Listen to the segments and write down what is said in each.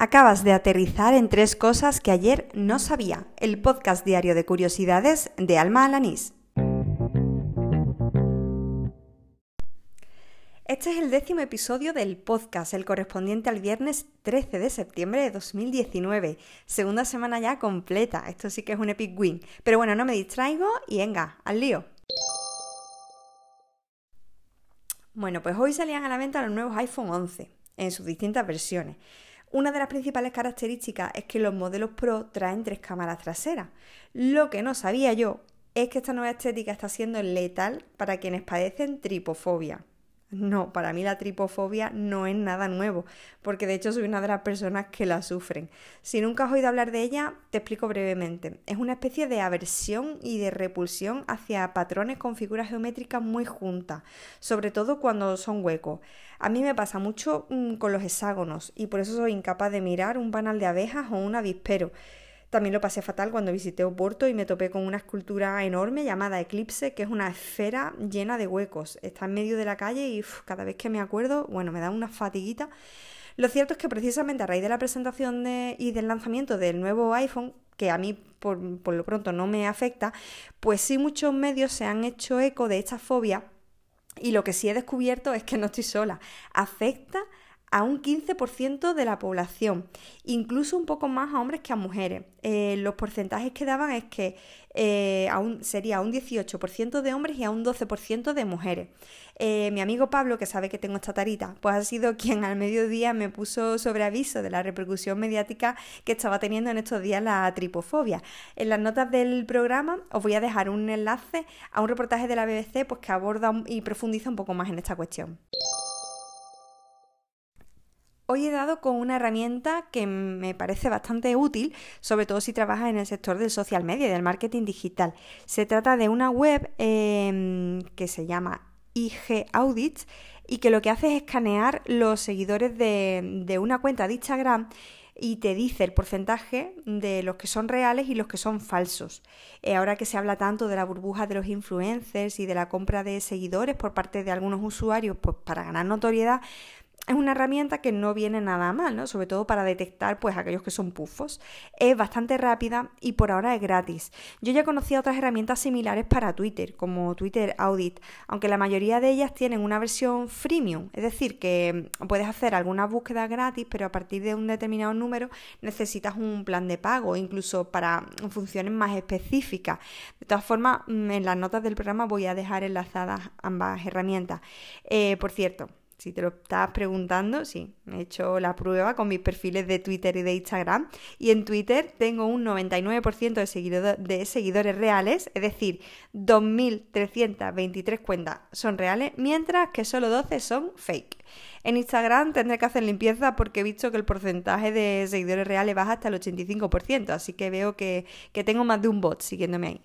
Acabas de aterrizar en tres cosas que ayer no sabía. El podcast diario de curiosidades de Alma Alanís. Este es el décimo episodio del podcast, el correspondiente al viernes 13 de septiembre de 2019. Segunda semana ya completa. Esto sí que es un epic win. Pero bueno, no me distraigo y venga, al lío. Bueno, pues hoy salían a la venta los nuevos iPhone 11 en sus distintas versiones. Una de las principales características es que los modelos Pro traen tres cámaras traseras. Lo que no sabía yo es que esta nueva estética está siendo letal para quienes padecen tripofobia. No, para mí la tripofobia no es nada nuevo, porque de hecho soy una de las personas que la sufren. Si nunca has oído hablar de ella, te explico brevemente. Es una especie de aversión y de repulsión hacia patrones con figuras geométricas muy juntas, sobre todo cuando son huecos. A mí me pasa mucho mm, con los hexágonos y por eso soy incapaz de mirar un panal de abejas o un avispero. También lo pasé fatal cuando visité Oporto y me topé con una escultura enorme llamada Eclipse, que es una esfera llena de huecos. Está en medio de la calle y cada vez que me acuerdo, bueno, me da una fatiguita. Lo cierto es que precisamente a raíz de la presentación y del lanzamiento del nuevo iPhone, que a mí por, por lo pronto no me afecta, pues sí muchos medios se han hecho eco de esta fobia y lo que sí he descubierto es que no estoy sola. Afecta a un 15% de la población, incluso un poco más a hombres que a mujeres. Eh, los porcentajes que daban es que eh, sería un 18% de hombres y a un 12% de mujeres. Eh, mi amigo Pablo, que sabe que tengo esta tarita, pues ha sido quien al mediodía me puso sobre aviso de la repercusión mediática que estaba teniendo en estos días la tripofobia. En las notas del programa os voy a dejar un enlace a un reportaje de la BBC pues, que aborda y profundiza un poco más en esta cuestión. Hoy he dado con una herramienta que me parece bastante útil, sobre todo si trabajas en el sector del social media y del marketing digital. Se trata de una web em, que se llama IG Audits y que lo que hace es escanear los seguidores de, una cuenta de Instagram y te dice el porcentaje de los que son reales y los que son falsos. Eh, ahora que se habla tanto de la burbuja de los influencers y de la compra de seguidores por parte de algunos usuarios pues para ganar notoriedad, es una herramienta que no viene nada mal, ¿no? Sobre todo para detectar pues aquellos que son pufos. Es bastante rápida y por ahora es gratis. Yo ya conocía otras herramientas similares para Twitter, como Twitter Audit, aunque la mayoría de ellas tienen una versión freemium, es decir, que puedes hacer alguna búsqueda gratis, pero a partir de un determinado número necesitas un plan de pago, incluso para funciones más específicas. De todas formas, mm, en las notas del programa voy a dejar enlazadas ambas herramientas. Eh, por cierto, si te lo estabas preguntando, sí, he hecho la prueba con mis perfiles de Twitter y de Instagram. Y en Twitter tengo un 99% de, de seguidores reales, es decir, 2.323 cuentas son reales, mientras que solo 12 son fake. En Instagram tendré que hacer limpieza porque he visto que el porcentaje de seguidores reales baja hasta el 85%, así que veo que, que tengo más de un bot siguiéndome ahí.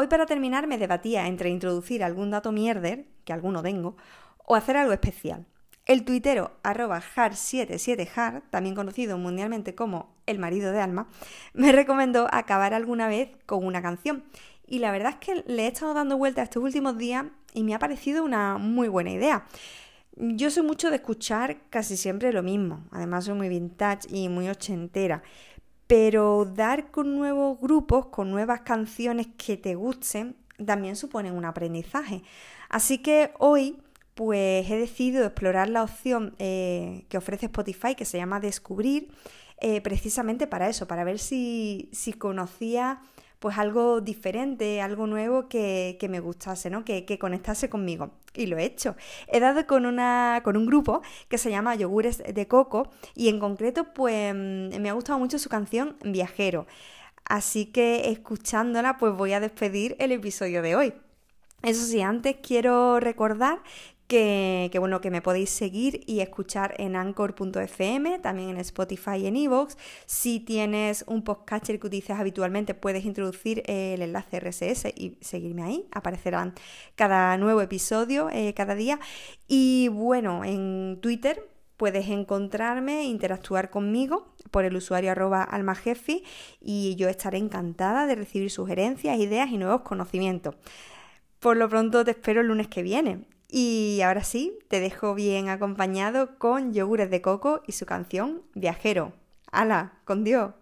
Hoy para terminar me debatía entre introducir algún dato mierder, que alguno tengo, o hacer algo especial. El tuitero arroba har77har, también conocido mundialmente como el marido de Alma, me recomendó acabar alguna vez con una canción. Y la verdad es que le he estado dando vuelta estos últimos días y me ha parecido una muy buena idea. Yo soy mucho de escuchar casi siempre lo mismo, además soy muy vintage y muy ochentera, pero dar con nuevos grupos, con nuevas canciones que te gusten, también supone un aprendizaje. Así que hoy pues he decidido explorar la opción eh, que ofrece Spotify que se llama Descubrir, eh, precisamente para eso, para ver si, si conocía pues algo diferente, algo nuevo que, me gustase, ¿no? Que, que, conectase conmigo. Y lo he hecho. He dado con, una, con un grupo que se llama Yogures de Coco y en concreto pues mm, me ha gustado mucho su canción Viajero. Así que escuchándola pues voy a despedir el episodio de hoy. Eso sí, antes quiero recordar que, bueno, que me podéis seguir y escuchar en anchor.fm, también en Spotify y en Evox. Si tienes un podcatcher que utilizas habitualmente, puedes introducir el enlace RSS y seguirme ahí. Aparecerán cada nuevo episodio eh, cada día. Y bueno, en Twitter puedes encontrarme, interactuar conmigo por el usuario arroba almajefi y yo estaré encantada de recibir sugerencias, ideas y nuevos conocimientos. Por lo pronto te espero el lunes que viene Y ahora sí, te dejo bien acompañado con yogures de coco y su canción Viajero. ¡Hala! ¡Con Dios!